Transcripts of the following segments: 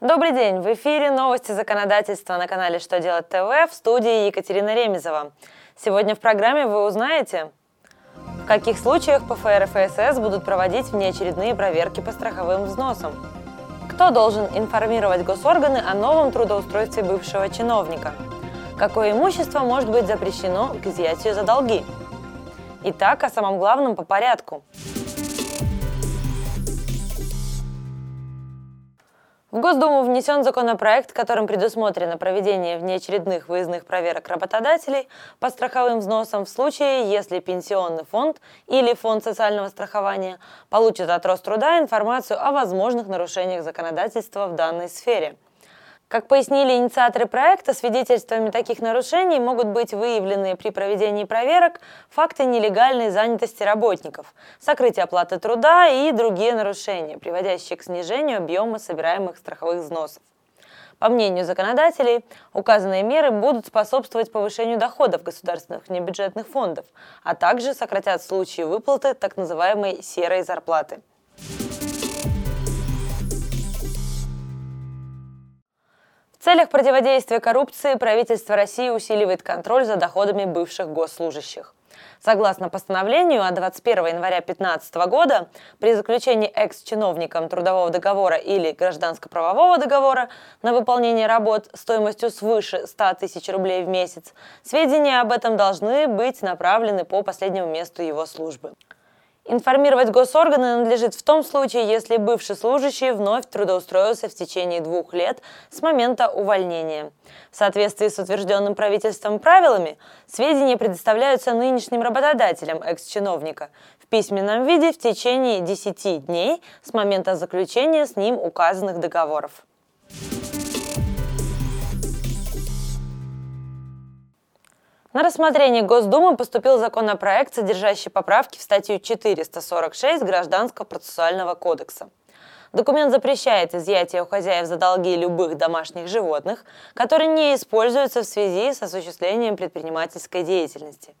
Добрый день! В эфире новости законодательства на канале «Что делать ТВ» в студии Екатерина Ремезова. Сегодня в программе вы узнаете, в каких случаях ПФР и ФСС будут проводить внеочередные проверки по страховым взносам, кто должен информировать госорганы о новом трудоустройстве бывшего чиновника, какое имущество может быть запрещено к изъятию за долги. Итак, о самом главном по порядку – В Госдуму внесен законопроект, которым предусмотрено проведение внеочередных выездных проверок работодателей по страховым взносам в случае, если пенсионный фонд или фонд социального страхования получат от Роструда информацию о возможных нарушениях законодательства в данной сфере – как пояснили инициаторы проекта, свидетельствами таких нарушений могут быть выявлены при проведении проверок факты нелегальной занятости работников, сокрытие оплаты труда и другие нарушения, приводящие к снижению объема собираемых страховых взносов. По мнению законодателей, указанные меры будут способствовать повышению доходов государственных небюджетных фондов, а также сократят случаи выплаты так называемой серой зарплаты. Целях противодействия коррупции правительство России усиливает контроль за доходами бывших госслужащих. Согласно постановлению от 21 января 2015 года, при заключении экс-чиновником трудового договора или гражданско-правового договора на выполнение работ стоимостью свыше 100 тысяч рублей в месяц, сведения об этом должны быть направлены по последнему месту его службы. Информировать госорганы надлежит в том случае, если бывший служащий вновь трудоустроился в течение двух лет с момента увольнения. В соответствии с утвержденным правительством правилами, сведения предоставляются нынешним работодателям экс-чиновника в письменном виде в течение 10 дней с момента заключения с ним указанных договоров. На рассмотрение Госдумы поступил законопроект, содержащий поправки в статью 446 Гражданского процессуального кодекса. Документ запрещает изъятие у хозяев за долги любых домашних животных, которые не используются в связи с осуществлением предпринимательской деятельности.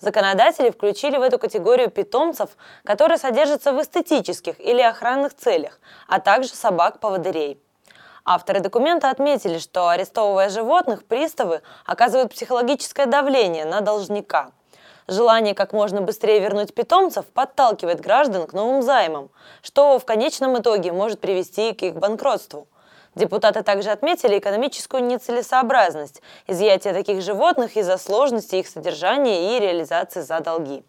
Законодатели включили в эту категорию питомцев, которые содержатся в эстетических или охранных целях, а также собак-поводырей – Авторы документа отметили, что арестовывая животных, приставы оказывают психологическое давление на должника. Желание как можно быстрее вернуть питомцев подталкивает граждан к новым займам, что в конечном итоге может привести к их банкротству. Депутаты также отметили экономическую нецелесообразность изъятия таких животных из-за сложности их содержания и реализации за долги.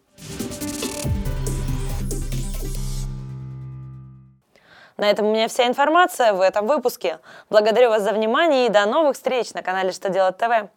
На этом у меня вся информация в этом выпуске. Благодарю вас за внимание и до новых встреч на канале «Что делать ТВ».